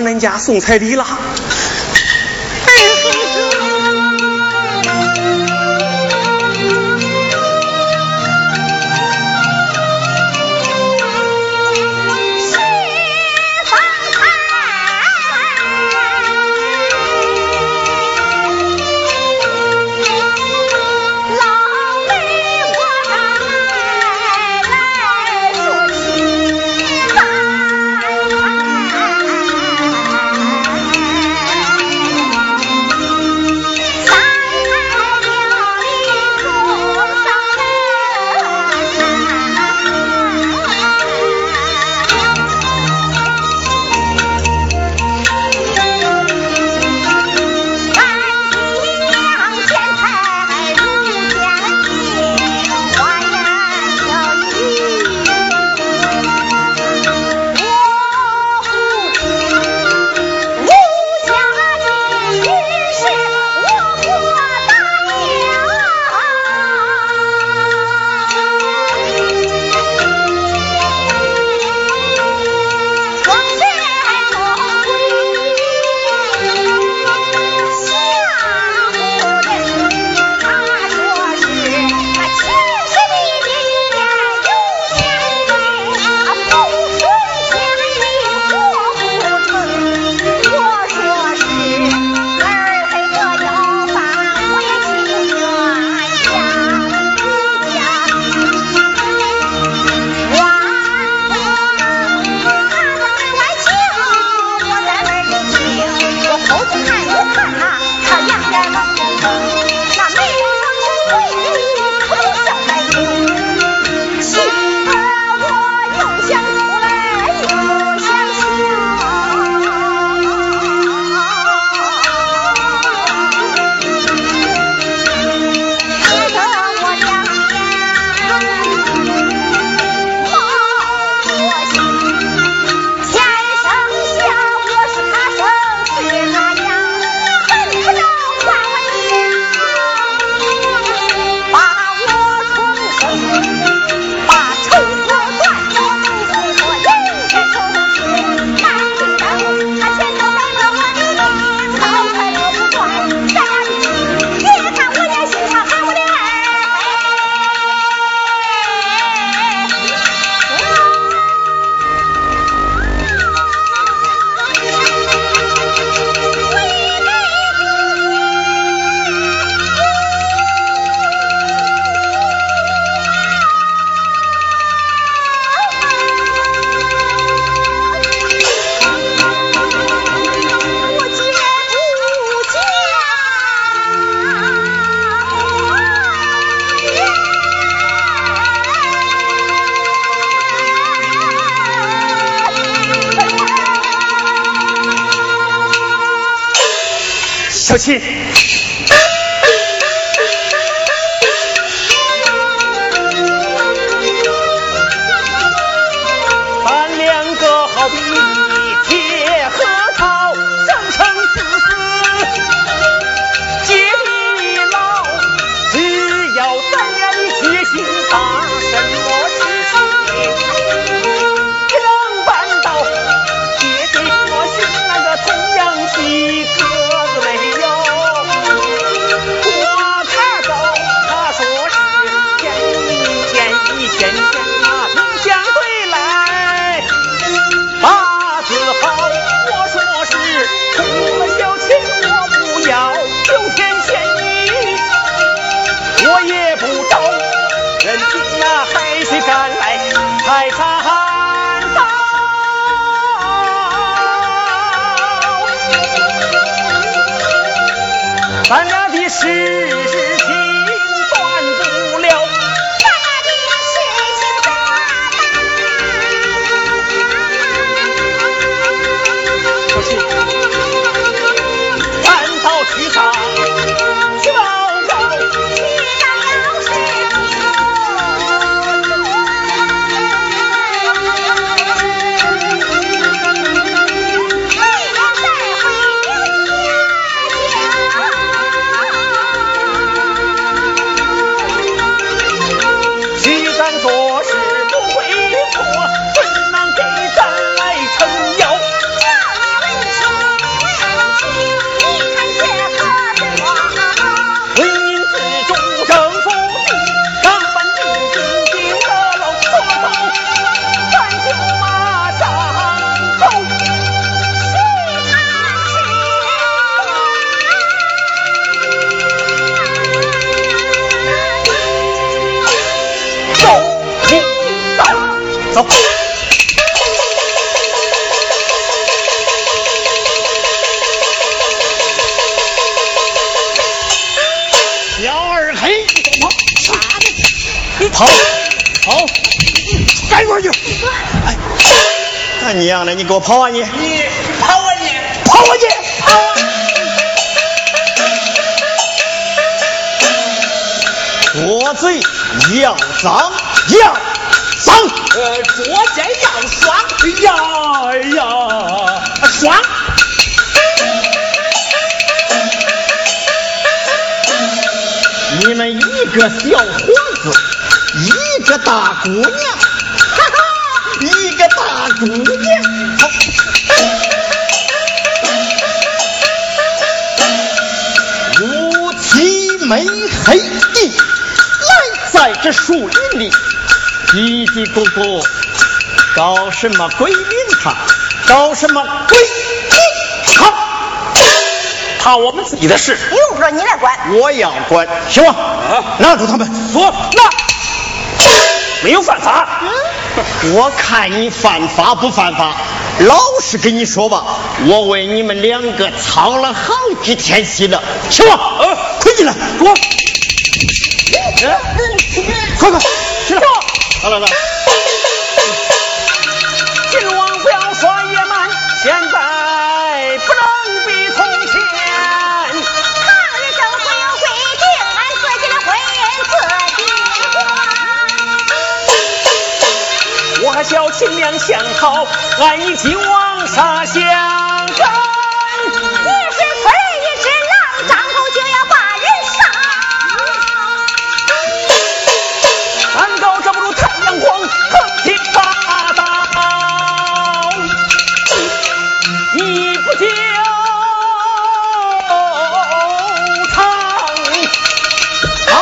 又往恁家送彩礼了。see. 那娘的，你给我跑啊你！你跑啊你！跑啊你！跑啊！捉贼要脏要脏，呃，左肩要双呀呀双。你们一个小伙子，一个大姑娘，姑娘。乌漆没黑的，来在这树林里，嘀嘀咕咕，搞什么鬼名堂？搞什么鬼名堂？怕我们自己的事，用不着你来管。我要管，行吗？拿住他们，说那没有犯法。我看你犯法不犯法？老实跟你说吧，我为你们两个操了好几天心了，行吗？呃，快进来，给我。快快，起来！来来来，相好，俺一起往杀相跟。你是村儿一只狼，张口就要把人杀。山高遮不住太阳光，横批霸道。你不就藏？好！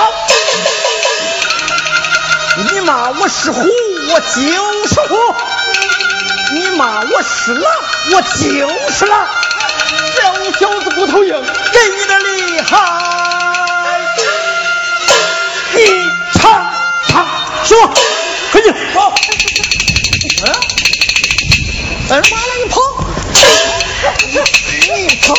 你骂我是虎，我就是虎；骂我是狼，我就是狼。只要你小子不头硬，给你的厉害，你尝尝。说，快去，跑！嗯，哎妈了，你跑！你跑！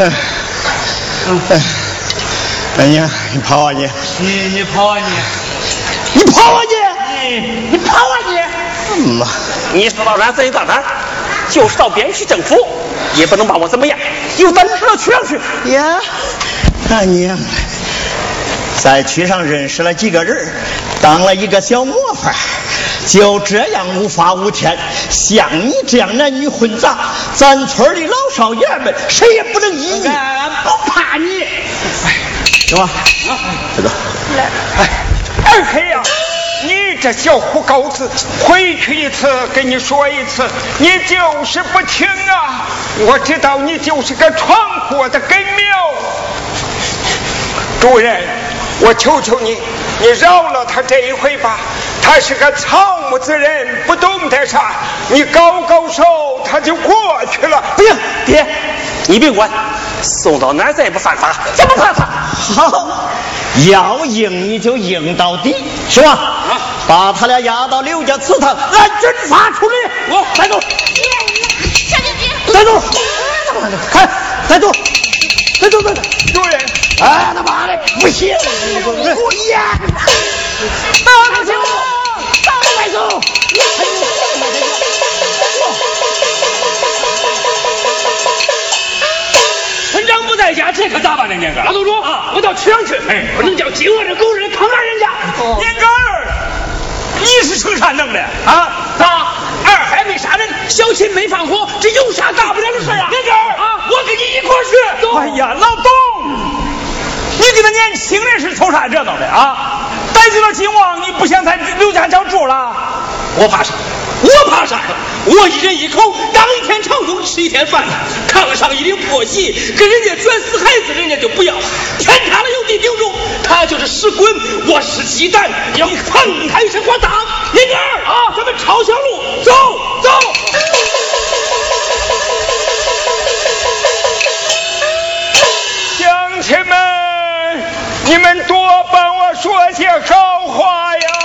嗯嗯嗯，哎呀，你跑啊你！你你跑啊你！你跑啊你！哎你跑啊你！嗯呐，你说到俺这一大胆，就是到边区政府也不能把我怎么样，有本事去上去。呀，大娘，在区上认识了几个人，当了一个小模范，就这样无法无天。像你这样男女混杂，咱村里老少爷们谁也不能依你，俺不怕你。哎行吧？这个，哎，二黑呀、你这小虎狗子，回去一次跟你说一次，你就是不听啊！我知道你就是个闯祸的根苗。主人，我求求你，你饶了他这一回吧。他是个草木之人，不懂得啥，你高高手他就过去了。不行，爹，你别管，送到哪儿再也不犯法，怎么犯法？好，要赢你就赢到底，是吧？啊把他俩押到刘家祠堂，按军法处理。我带走，小姐姐，带走，看，带走，带走，带走。主人，哎，他妈的，不行！不一样！大哥兄，带走！在家这可咋办呢年根老祖宗啊。我到车阳去。哎。不能叫金窝着狗日的坑害人家年根你是成啥弄的。啊。咋二海没杀人小琴没放火这有啥大不了的事啊？年根啊我跟你一块去走哎呀老董你跟他年轻人是凑啥热闹的？啊。逮住了金旺你不想在刘家桥住了？我怕啥？我怕啥？呀我一人一口，当一天长工吃一天饭，炕上一顶破席，跟人家卷死孩子，人家就不要。天塌了有地顶住，他就是石滚，我是鸡蛋，要砰他一声，我当。林根儿啊，咱们抄小路，走走。乡亲们，你们多帮我说些好话呀！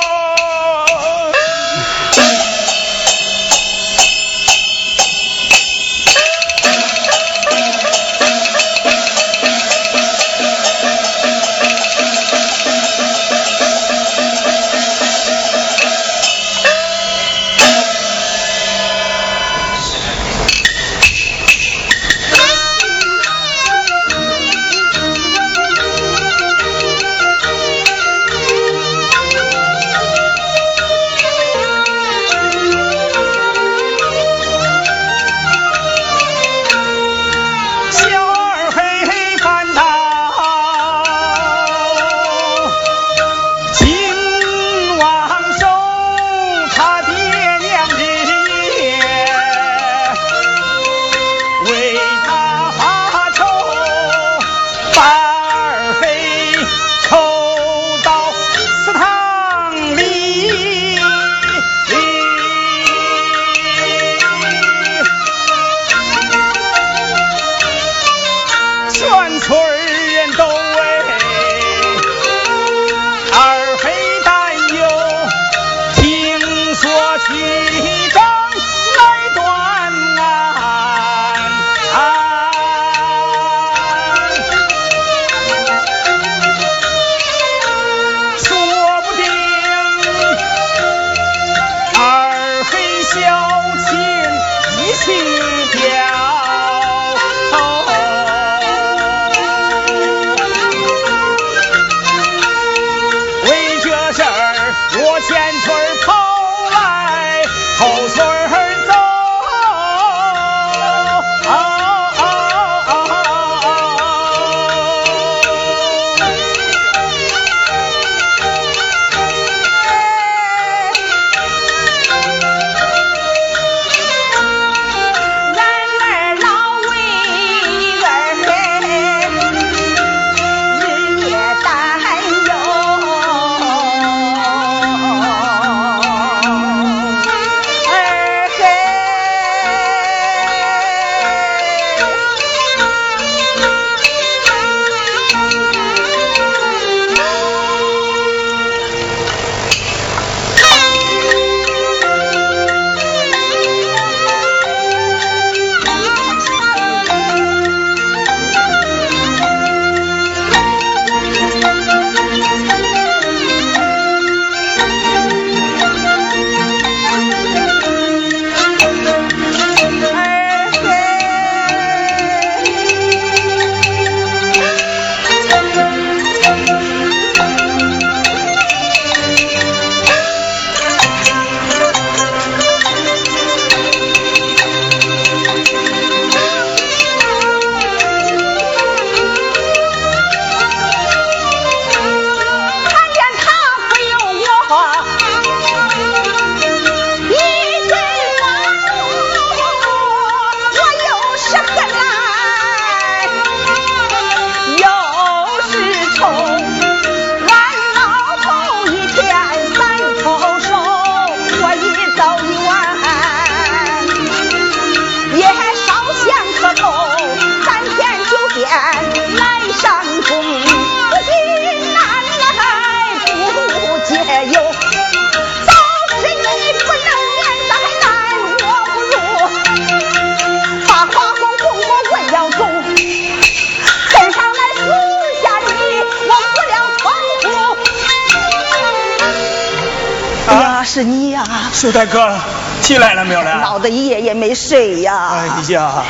是你呀！苏大哥，起来了没有了？闹得一夜也没睡呀。哎呀，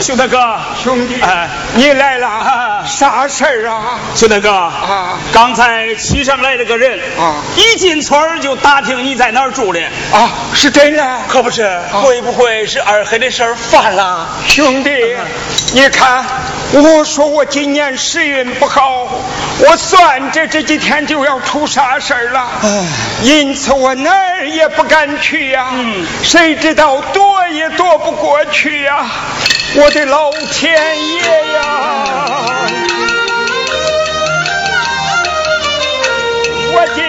兄弟哥，兄弟，哎，你来了，啥事儿啊？兄弟哥啊刚才骑上来了个人啊一进村就打听你在哪儿住的，啊，是真的？可不是？会不会是二黑的事儿犯了？兄弟，你看，我说我今年时运不好，我算着这几天就要出啥事儿了，因此我哪儿也不敢去呀、嗯。谁知道躲也躲不过去呀、我的老天爷呀！我今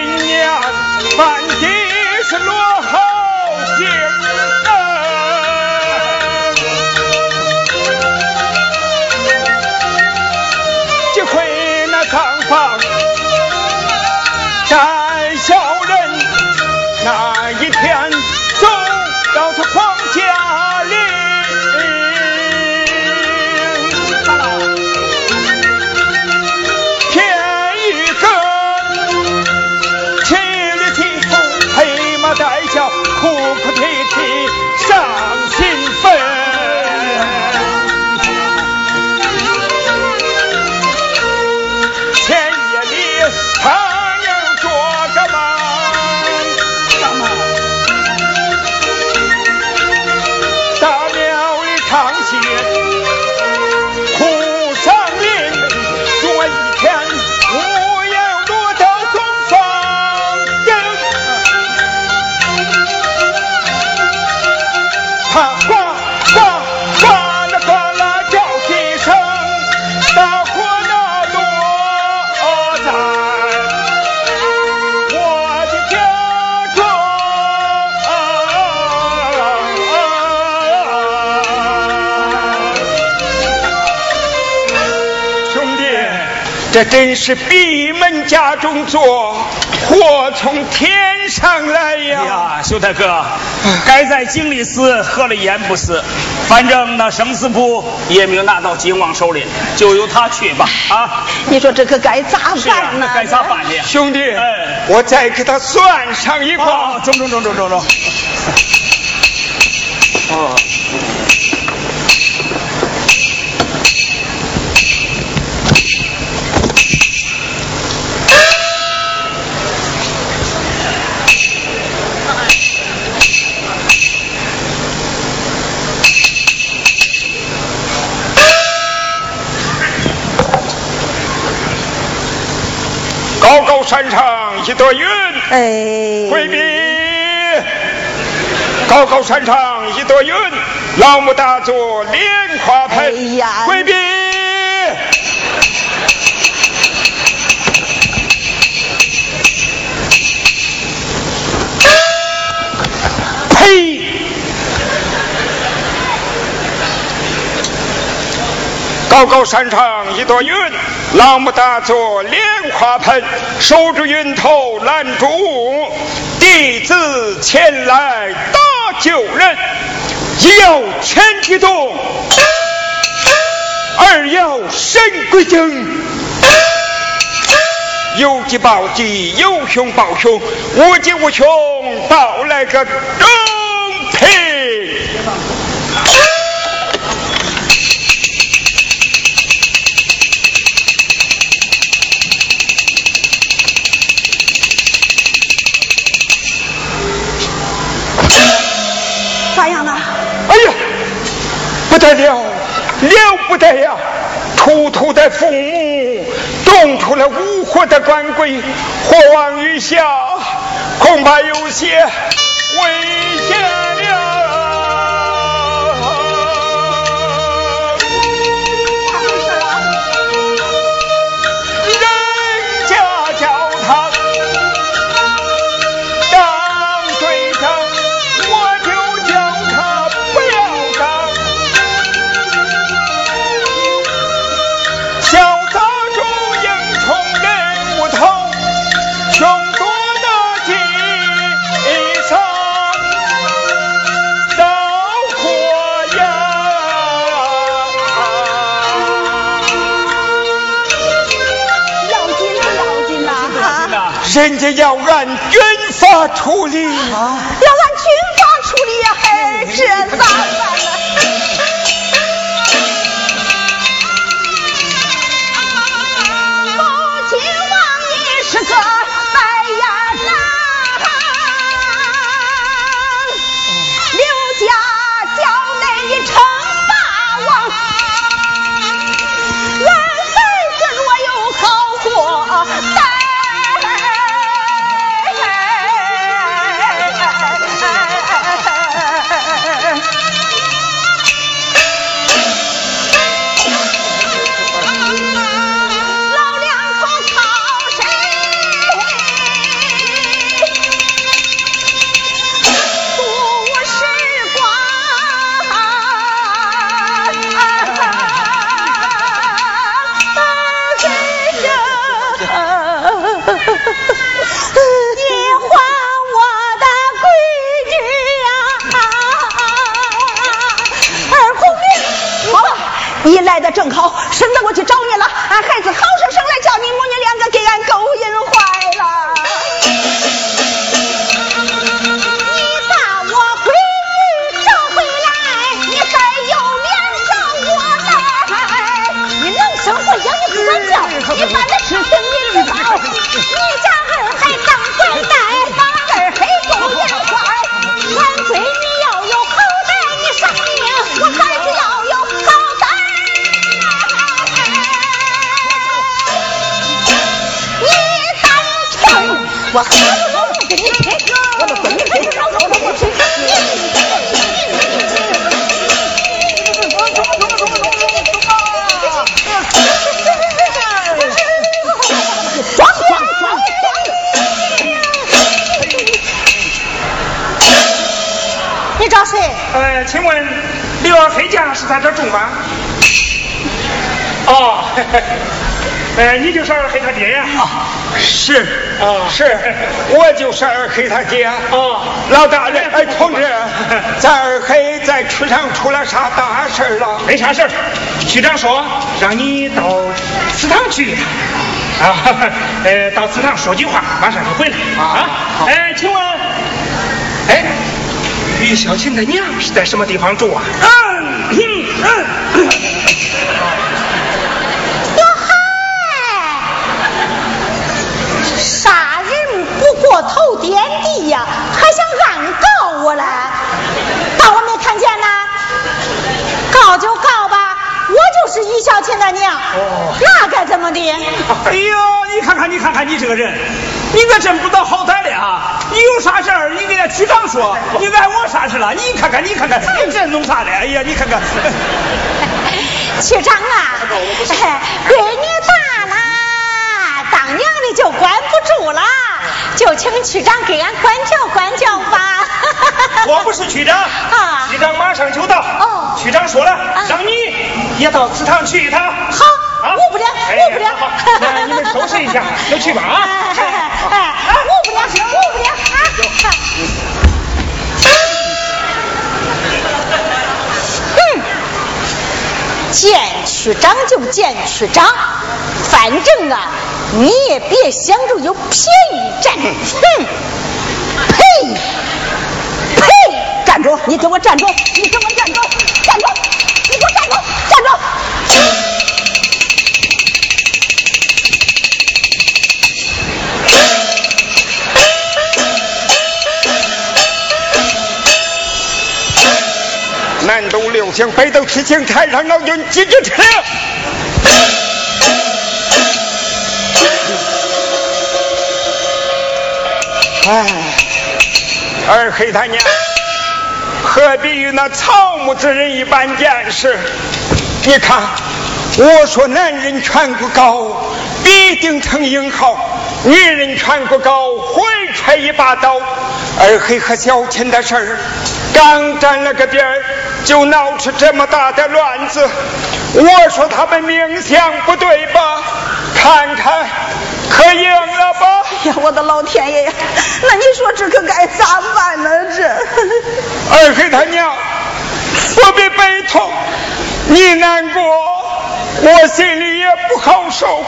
这真是闭门家中坐，祸从天上来哎呀！呀，兄弟哥，该在井里死，喝了盐不死？反正那生死簿也没有拿到金王手里，就由他去吧。啊，你说这可该咋办，呢？那该咋办呢？兄弟，哎我再给他算上一哦卦，。中中中中中中。哦，高高山上一朵云，哎，回避。高高山上一朵云，老母大作莲花盆。回避。呸！高高山上一朵云，老母大作莲花盆，守住云头拦住雾，弟子前来搭救人，一要千机动，二要神归正。有急报急，有凶报凶，无急无凶，报来个公不得了，了不得呀！突突的父母，动出了无火的官鬼，火往雨下，恐怕有些人家要按军法处理。要是啊，是，我就是二黑他爹。啊，老大人，哎，同志，咱二黑在区上出了啥大事儿了？没啥事儿，局长说让你到祠堂去一趟。啊，呃，到祠堂说句话，马上就回来。啊，哎，请问，哎。于小琴的娘是在什么地方住啊？嗯嗨，杀人不过头点地呀，还想暗告我嘞？当我没看见呢？告就告吧，我就是于小琴的娘，那该怎么的？哎呦，你看看，你看看你这个人，你可真不道好歹的啊！你有啥事儿，你给俺局长说，你碍我啥事了？你看看，你看看，你这弄啥的？哎呀，你看看。区长啊，闺女大了，当娘的就管不住了，就请区长给俺管教管教吧。我不是区长，啊区长马上就到。哦区长说了，让你也到祠堂去一趟。好，啊我不了，哎我不了好。那你们收拾一下，就去吧啊。哎哎，我不了，我不了啊！嗯，见区长就见区长，反正啊，你也别想着有便宜占。哼，呸！呸！站住！你给我站住！你给我站住！站住！你给我站住！站住！南斗六星，北斗七星，太上老君几只车？哎，二黑他娘，何必与那草木之人一般见识？你看，我说男人颧骨高，必定成英豪；女人颧骨高，会揣一把刀。二黑和小琴的事儿，刚沾了个边儿，就闹出这么大的乱子。我说他们命相不对吧？看看，可赢了吧？呀，我的老天爷呀！那你说这可该咋办呢？这，二黑他娘，我必悲痛，你难过，我心里也不好受。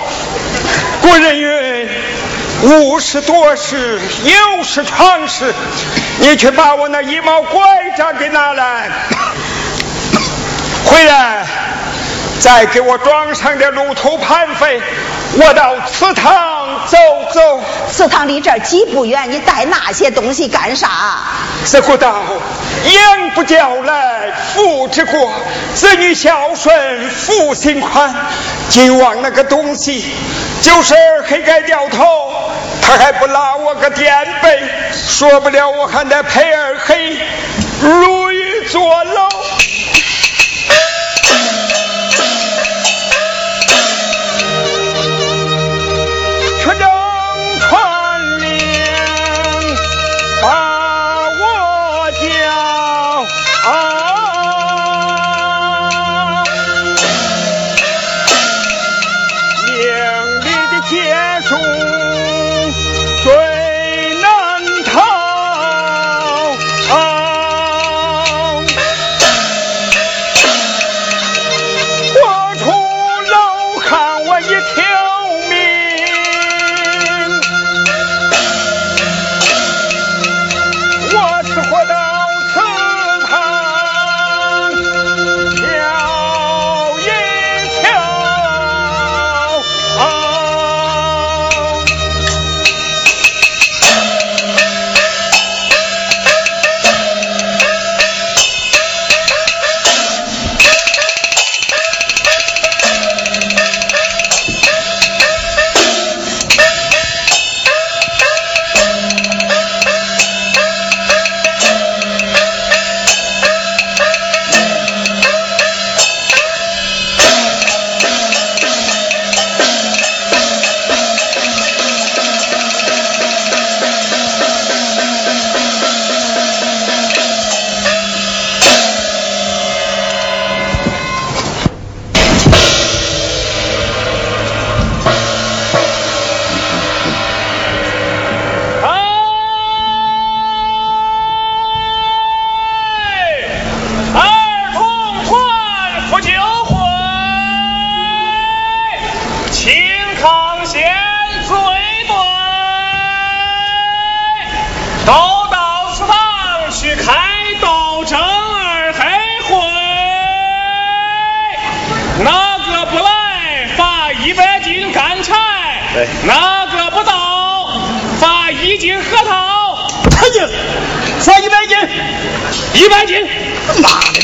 古人云：无事多事，有事常事，你去把我那一毛拐杖给拿来，回来再给我装上点路途盘费，我到祠堂走走。祠堂离这儿几不远，你带那些东西干啥？这古道，养不教来，父之过；子女孝顺，父心宽。今往那个东西，就是黑盖掉头，他还不拉我个垫背，说不了我还得陪二黑，入狱坐牢。结束。一百斤。妈的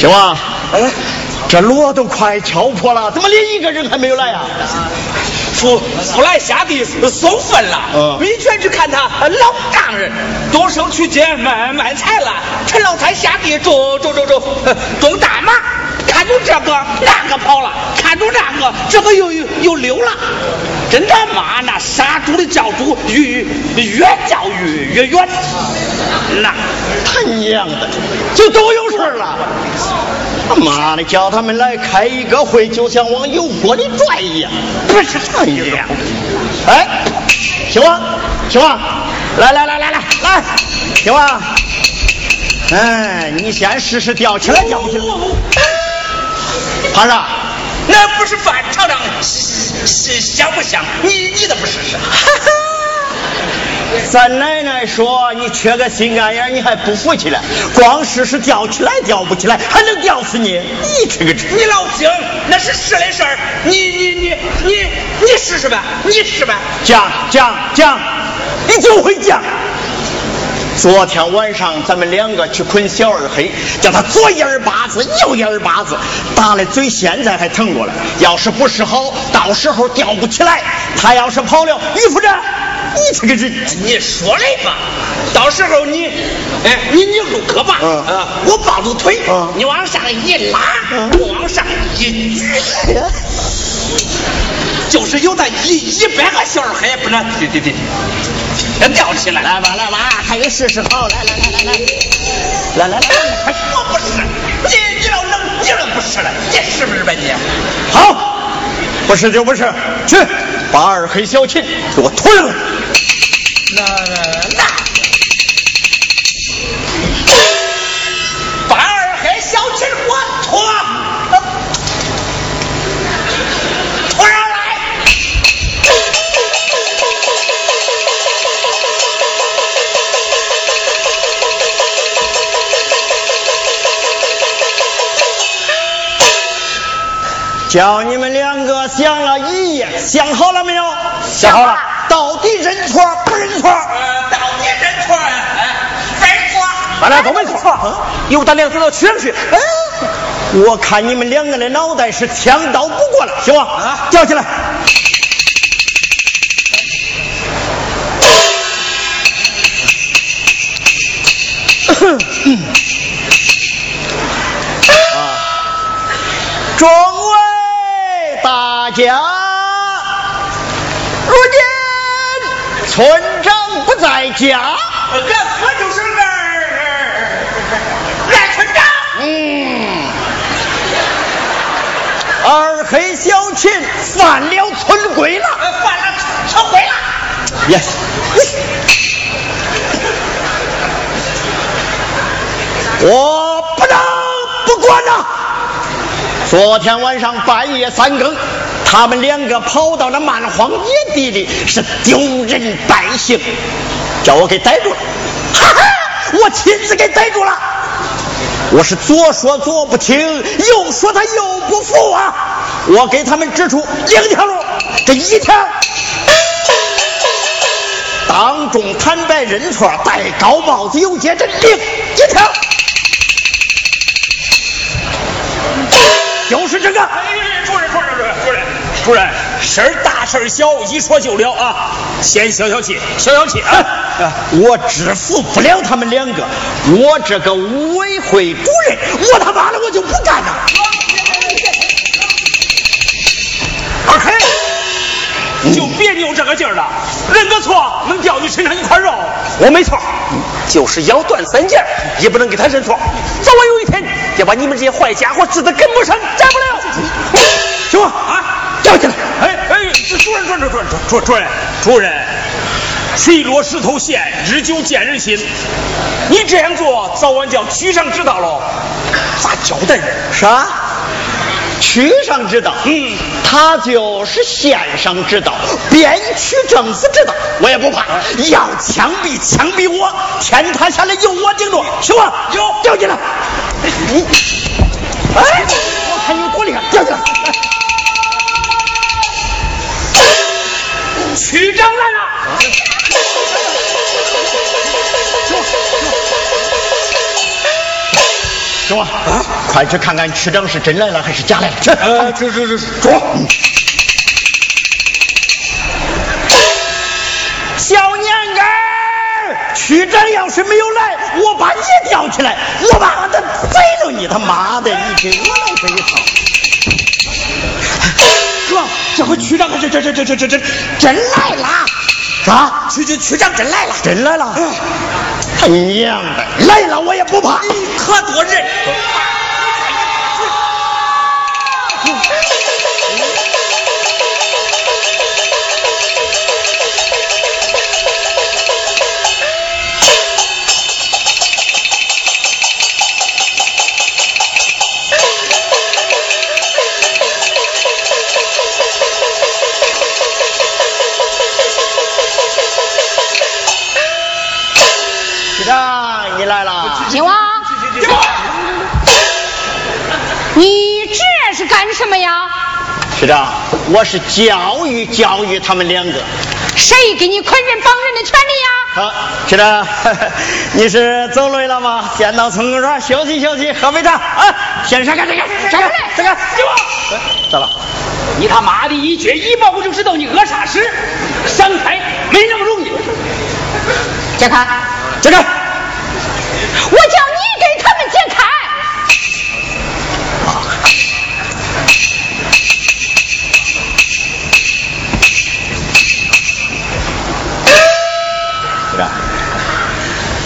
行吧？哎，这锣都快敲破了，怎么连一个人还没有来呀？富富来下地送粪了，嗯民权去看他老丈人，动手去街卖卖菜了。陈老太下地种种种种种大麻，看中这个那个跑了，看中那个这个又又又溜了。真他妈那杀猪的叫猪，越越叫越越远。那他娘的，就都有事了。他妈的，叫他们来开一个会，就像往油锅里拽一样。不是哎呀，哎，行吗，行吗，来来来来来来，行吗。哎，你先试试吊起来，吊不起来。爬上，那不是范厂长，是香不香？你你怎么试试？哈 哈咱奶奶说你缺个心肝眼，你还不服气了？光试试吊起来，吊不起来，还能吊死你？你这个你老听，那是是的事儿。你你你你你试试呗，你试呗。讲讲讲，你就会讲。昨天晚上咱们两个去捆小二黑，叫他左一耳巴子，右一耳巴子，打的嘴现在还疼着了。要是不试好，到时候吊不起来。他要是跑了，于夫人，你这个人，你说来吧，到时候你，哎，你你入胳膊，嗯啊，我抱住腿，嗯你往上一拉，嗯我往上一举，就是有那一一百个小二黑也不能，对对对，要吊起来。来吧来吧，还有试试好，来来来来来，来来来，哎我不是，你你要能，你能不是了？你是不是吧你？好，不是就不是，去把二黑小琴给我拖上来。那那那，把二黑小琴给我拖，拖上来。叫你们想了一夜，想好了没有？想好了到底认错不认错？呃，到底认错呀？哎，认错。咱俩都没错，有胆量走到区上去。哎，我看你们两个的脑袋是枪刀不过了，行吧？啊叫起来。啊，众位大家，如今村长不在家。俺我就是二二村长。嗯，二黑小琴犯了村规了。呃，犯了村规了。Yes。我不能不管呐、昨天晚上半夜三更，他们两个跑到那蛮荒野地里，是丢人败兴，叫我给逮住了。哈哈，我亲自给逮住了。我是左说左不听，右说他右不服啊！我给他们指出两条路，这一条。当众坦白认错，戴高帽子游街，这另一条就是这个。哎，主任，事儿大事儿小，一说就了啊！先消消气，消消气啊！啊我制服不了他们两个，我这个五委会主任，我他妈的我就不干了。二黑，就别扭这个劲儿了，认个错能掉你身上一块肉。我没错，就是咬断三节也不能给他认错，早晚有一天要把你们这些坏家伙治得跟不上站不了。行吧？啊，叫起来！哎哎，主任，主任，主任，主主任，主任，水落石头咸，日久见人心。你这样做，早晚叫区上知道了，咋交代人？啥？区上知道，嗯，他就是县上知道，边区政府知道，我也不怕。要枪毙枪毙我，天塌下来由我顶着，行吧？有掉进来。你，哎，我看你有多厉害，掉进来。区长来了。行啊，快去看看区长是真来了还是假来了。去，呃，这这这捉。小年根儿，区长要是没有来，我把你吊起来，我把他宰了你！他妈的，你给我来这一套！哥，这回区长可是这这这这这这真来了！啊，区区区长真来了，真来了！他娘的，来了我也不怕，可多人！什么呀？局长，我是教育教育他们两个。谁给你捆人绑人的权利呀？好，局长，你是走累了吗？先到村公园休息休息，喝杯茶啊！先上看这个，这个，这个，给我，咋了？你他妈的一撅一毛我就知道你饿啥事，想开没那么容易。解开，这个，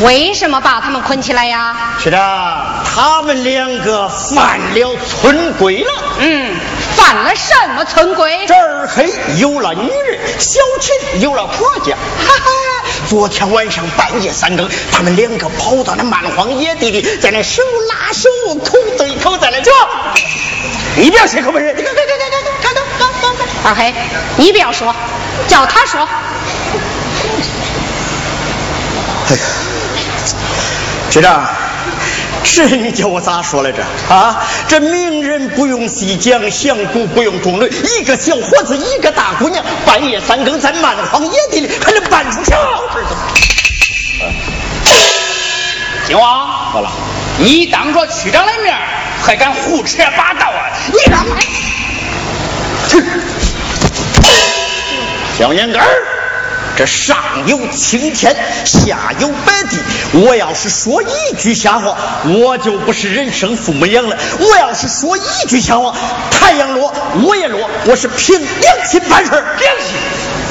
为什么把他们捆起来呀？是的，他们两个犯了村规了。嗯，犯了什么村规？这儿黑，有了女人，小钱有了婆家。哈哈，昨天晚上半夜三更，他们两个跑到那蛮荒野地里，在那手拉手，口对口在那叫。你不要血口喷人！你看看对对，看到看看看。二黑，你不要说，叫他说。哎呀。局长，这你叫我咋说来着？啊，这名人不用细讲，响鼓不用钟擂，一个小伙子，一个大姑娘，半夜三更在蛮荒野地里，还能办出啥事儿？秦王，好了，你当着区长的面还敢胡扯八道啊？你让小烟根儿，这上有青天，下有白地。我要是说一句瞎话，我就不是人生父母养了；我要是说一句瞎话，太阳落我也落。我是凭良心办事儿良心，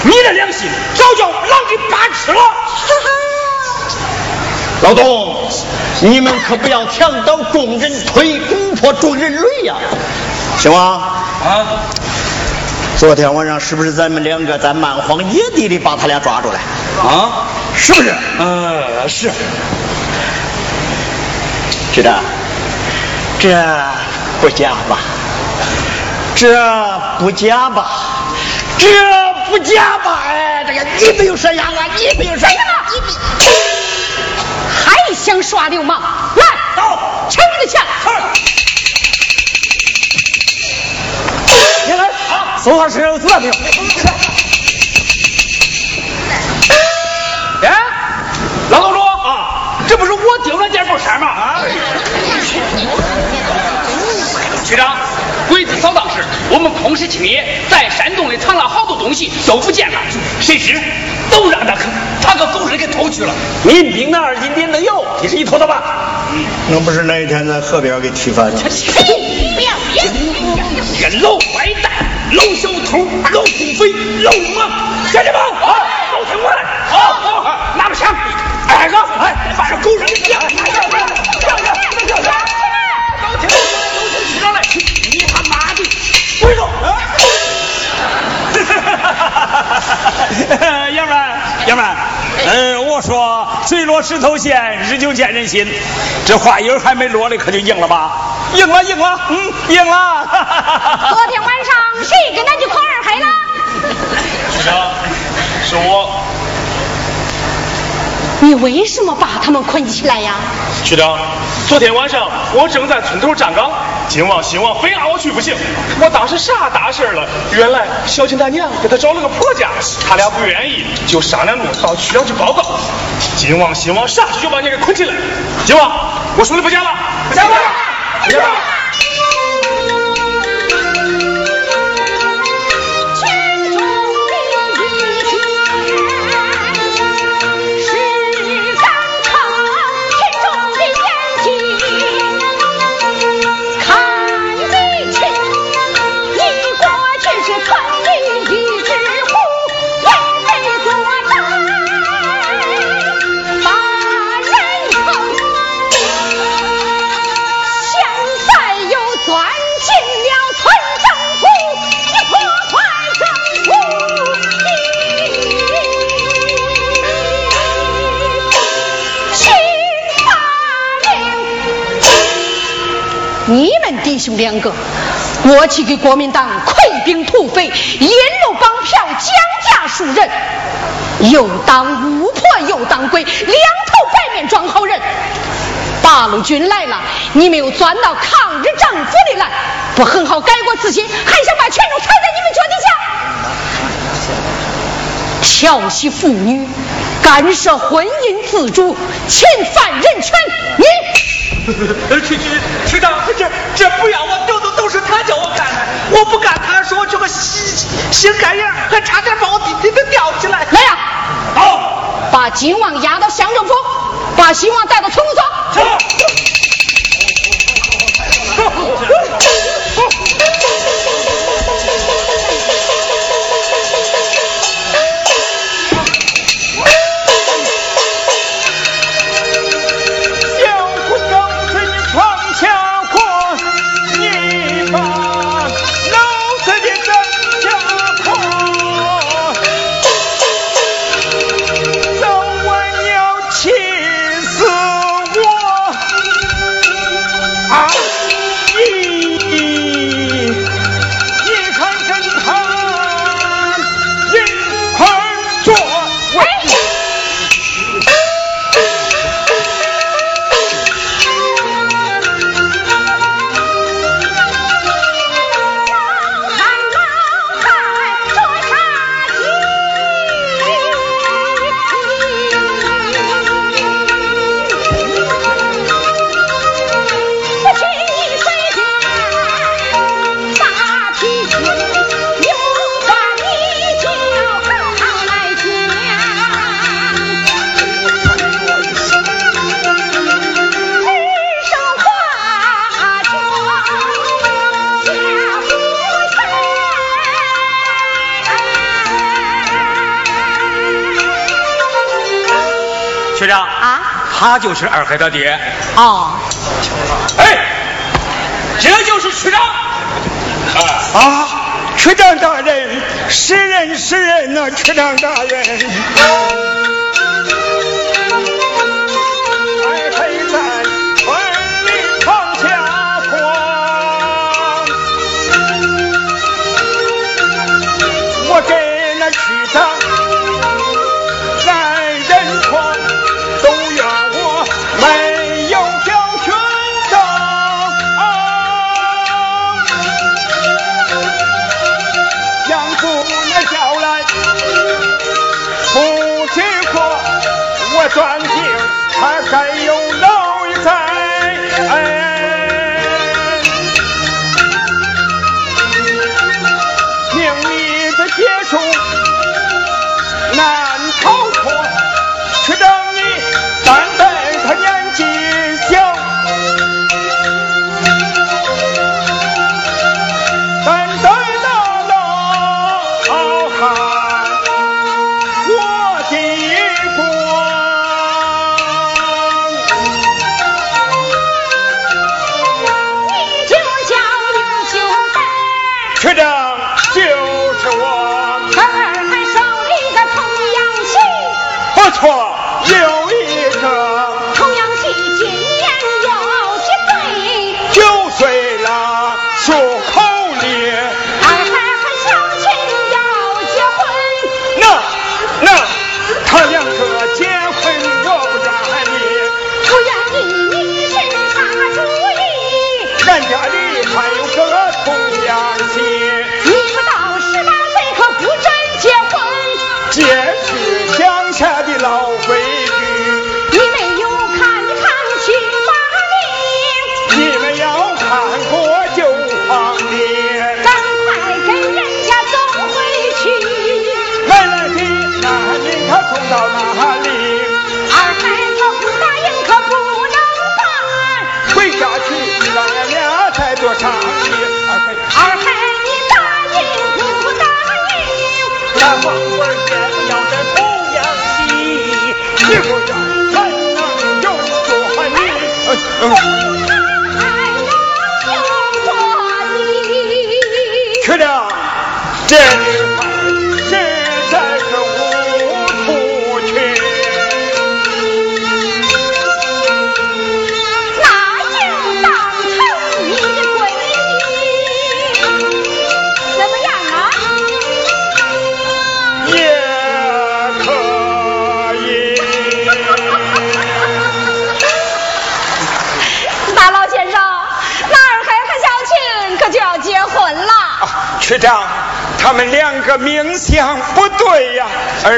你的良心早叫狼给扒吃了。老董，你们可不要墙倒众人推，攻破众人垒呀！行吗？啊，昨天晚上是不是咱们两个在蛮荒野地里把他俩抓住了？啊，是不是？呃，是。局长，这不假吧？这不假吧？这不假吧？哎，这个你没有说呀啊，你没有说呀，你还想耍流氓？来，走抢你的钱。你来，啊，搜查身上有子弹没有？哎，老董主啊，这不是我丢了件布衫吗？啊，局长，鬼子扫荡时，我们空实青野，在山洞里藏了好多东西，都不见了，谁知都让他他个狗日给偷去了。民兵那二斤点能有，你是一偷的吧？那不是那一天在河边给踢翻的？不要脸！这个老坏蛋、老小偷、老土匪、老流氓，乡亲们，好，都听我的，好，好，拿着枪，挨个，哎，把这狗日给打！都听，都听区长来，你他妈的，跪着！要不然，要不然，呃，我说水落石头闲，日久见人心。这话音儿还没落呢，可就硬了吧？硬了，硬了，嗯，硬了。昨天晚上谁跟他去狂二黑了？局长，是我。你为什么把他们捆起来呀？局长，昨天晚上我正在村头站岗，金旺新旺非拉我去不行。我当时啥大事了？原来小秦他娘给他找了个婆家，他俩不愿意，就商量着到区长去报告。金旺新旺上去就把你给捆起来。金王，我说的不假了？不假吧？兄两个我去给国民党溃兵土匪，引入帮票，降价赎人，又当巫婆又当鬼，两头白面装好人。八路军来了，你们又钻到抗日政府里来，不很好改过自新，还想把权力踩在你们脚底下？调戏妇女，干涉婚姻自主，侵犯人权，你。区区区长，这这不要我都都都是他叫我干的，我不干，他说我这个心心肝眼还差点把我弟弟给吊起来。来呀，好，把金王押到乡政府，把新王带到村子 他就是二黑他爹。哦。哎，这就是区长。啊，区长大人，是人是人呐，区长大人。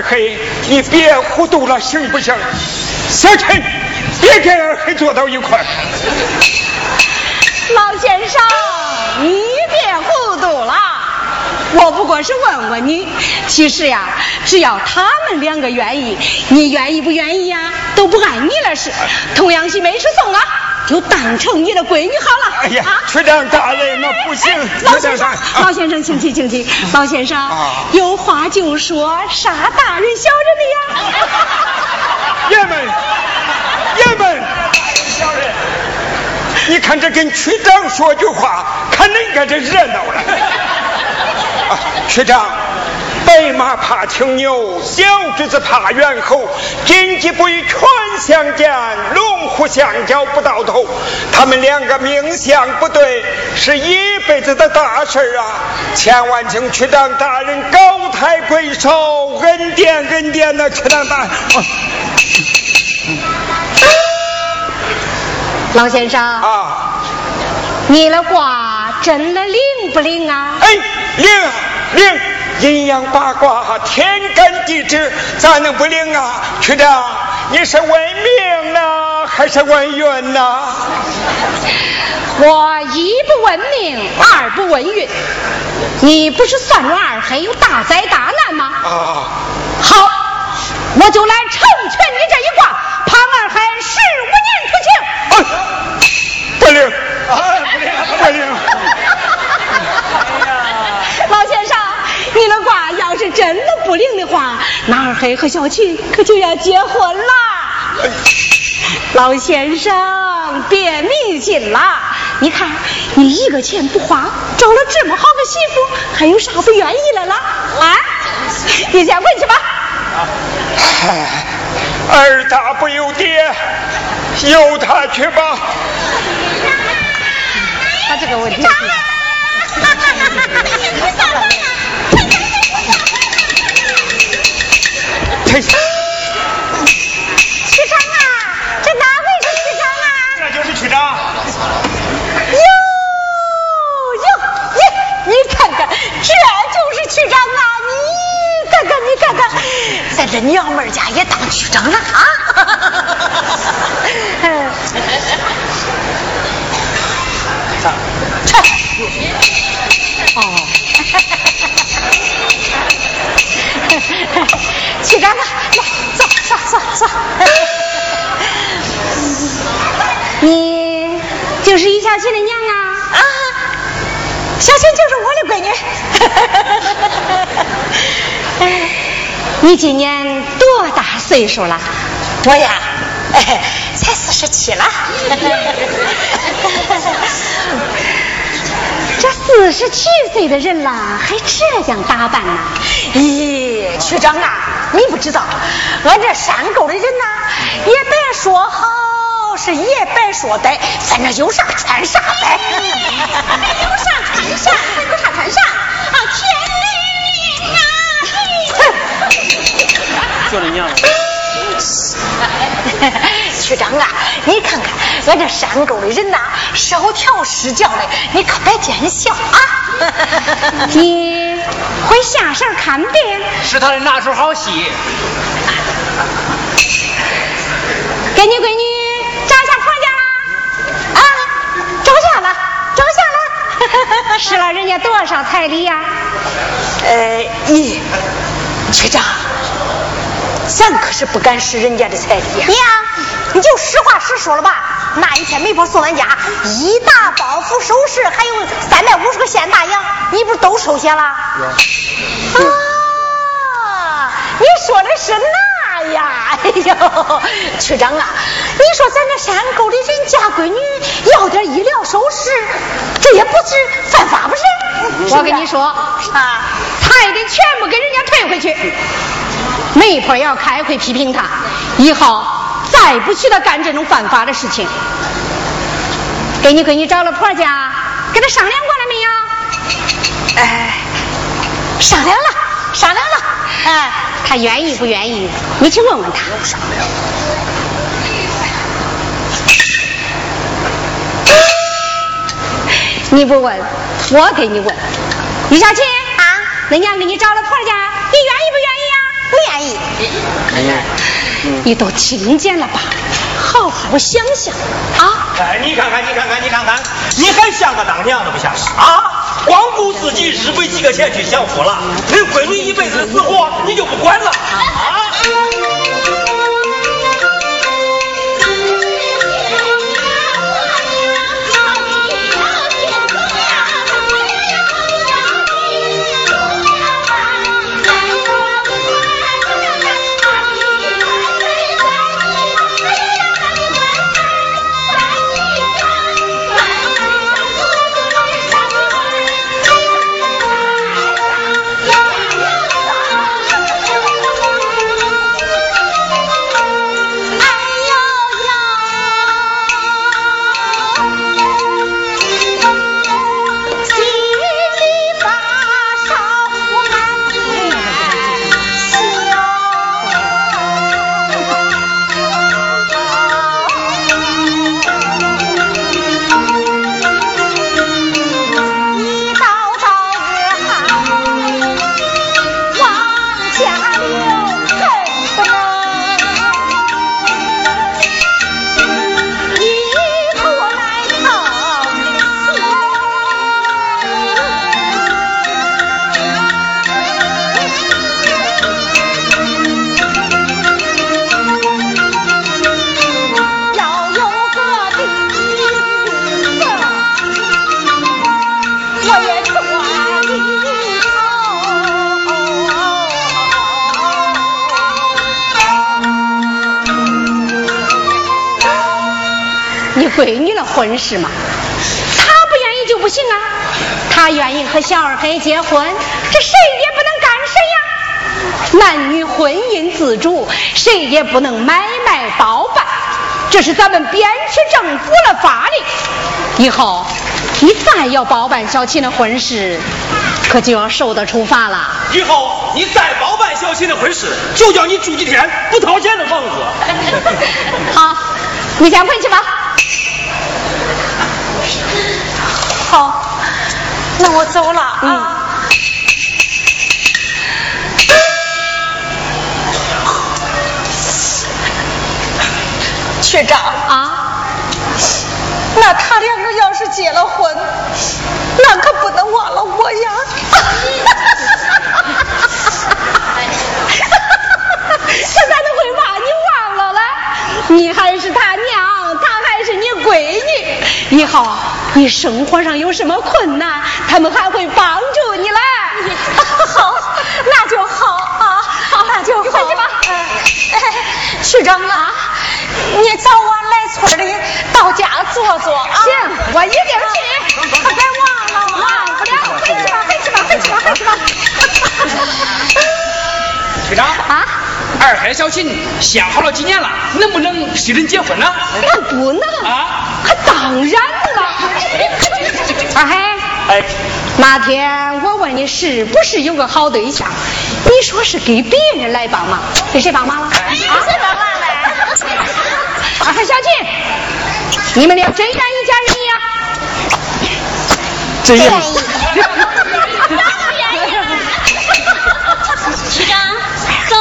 黑，你别糊涂了，行不行？小陈，别跟二黑坐到一块儿。老先生，你别糊涂了。我不过是问问你，其实呀，只要他们两个愿意，你愿意不愿意呀，都不碍你的事。童养媳没事送啊，就当成你的闺女好了。哎呀啊，区长大人，那不行，老先生啊，老先生，请起，请起。老先生啊，有话就说，啥大人小人的呀？爷们，爷们，小人，你看这跟区长说句话，看人家这热闹了。啊，区长，白马怕青牛，小侄子怕猿猴，金鸡不与犬相见，龙虎相交不到头。他们两个命相不对，是一辈子的大事儿啊！千万请区长大人高抬贵手，恩典恩典呐，区长大人。啊老先生，啊，你的卦真的灵不灵啊？哎，灵啊灵，阴阳八卦，天干地支，咋能不灵啊？区长，你是问命呢，还是问运呢？我一不问命，二不问运。你不是算着二黑有大灾大难吗？啊，好，我就来成全你这一卦，盼二黑十五年出庆。哎，不灵，不灵，不灵。老先生，你的卦要是真的不灵的话，那二黑和小琴可就要结婚了。老先生，别迷信了。你看，你一个钱不花，找了这么好个媳妇，还有啥不愿意的了？啊，你先回去吧。哎，儿大不由爹，由他去吧。他这个问题。你今年多大岁数了？我呀，哎，才四十七了。这四十七岁的人了，还这样打扮呢？咦，区长啊，你不知道，俺这山沟的人呐，也别说好，是也别说歹，反正有啥穿啥呗。有啥穿啥，叫你娘。区长啊，你看看俺这山沟的人呐，少条失教的，你可别见笑啊！你会下手看病？是他的拿手好戏。给你闺女找下婆家啦？啊，找下了，找下了。使了人家多少彩礼呀、呃，你，区长，咱可是不敢使人家的彩礼呀。娘，你就实话实说了吧。那一天媒婆送俺家一大包袱首饰，还有三百五十个现大洋，你不是都收下了？啊，你说的是那呀，哎呦，区长啊，你说咱这山沟里人家闺女要点医疗首饰，这也不是犯法不是？我跟你说啊，他也得全部给人家退回去。媒婆要开会批评他，以后再不许他干这种犯法的事情。给你闺女找了婆家，跟他商量过了没有？哎，商量了，商量了，哎，他愿意不愿意？你去问问他。你不问，我给你问。李小琴啊，恁娘给你找了婆家？不愿意。你都听见了吧？好好想想啊！哎，你看看，你看看，你看看，你还像个当娘的不像是啊？光顾自己日本几个钱去享福了，你闺女一辈子的死活你就不管了啊？事吗？他不愿意就不行啊。他愿意和小二黑结婚，这谁也不能干谁呀。男女婚姻自主，谁也不能买卖包办，这是咱们边区政府的法令。以后你再要包办小琴的婚事，可就要受到处罚了。以后你再包办小琴的婚事，就叫你住几天不掏钱的房子。好，你先回去吧。好，那我走了啊。学长啊，那他两个要是结了婚，那可不能忘了我呀。这咋能会把你忘了嘞？你还是他娘，他还是你闺女。以后你生活上有什么困难，他们还会帮助你嘞。好，那就好啊，好那就好。你回去吧。哎，区长啊，你早晚来村里到家坐坐啊。行，我一定去。可别忘了，忘不了。回去吧，回去吧，回去吧，回去吧。区长啊，二海小琴相好了几年了，能不能批人结婚呢？那不能啊，可当然了。二海，哎，那天我问你是不是有个好对象，你说是给别人来帮忙，给谁帮忙了？啊，谁帮忙嘞？二海、小琴，你们俩真愿意嫁人呀？真愿意。区长，走，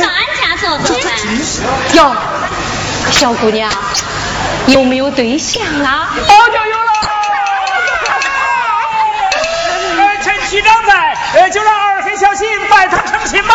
到俺家坐坐呗。哟，小姑娘，有没有对象啊？哦，就有了。哎，趁区长在，呃，就让二黑小心拜堂成亲吧。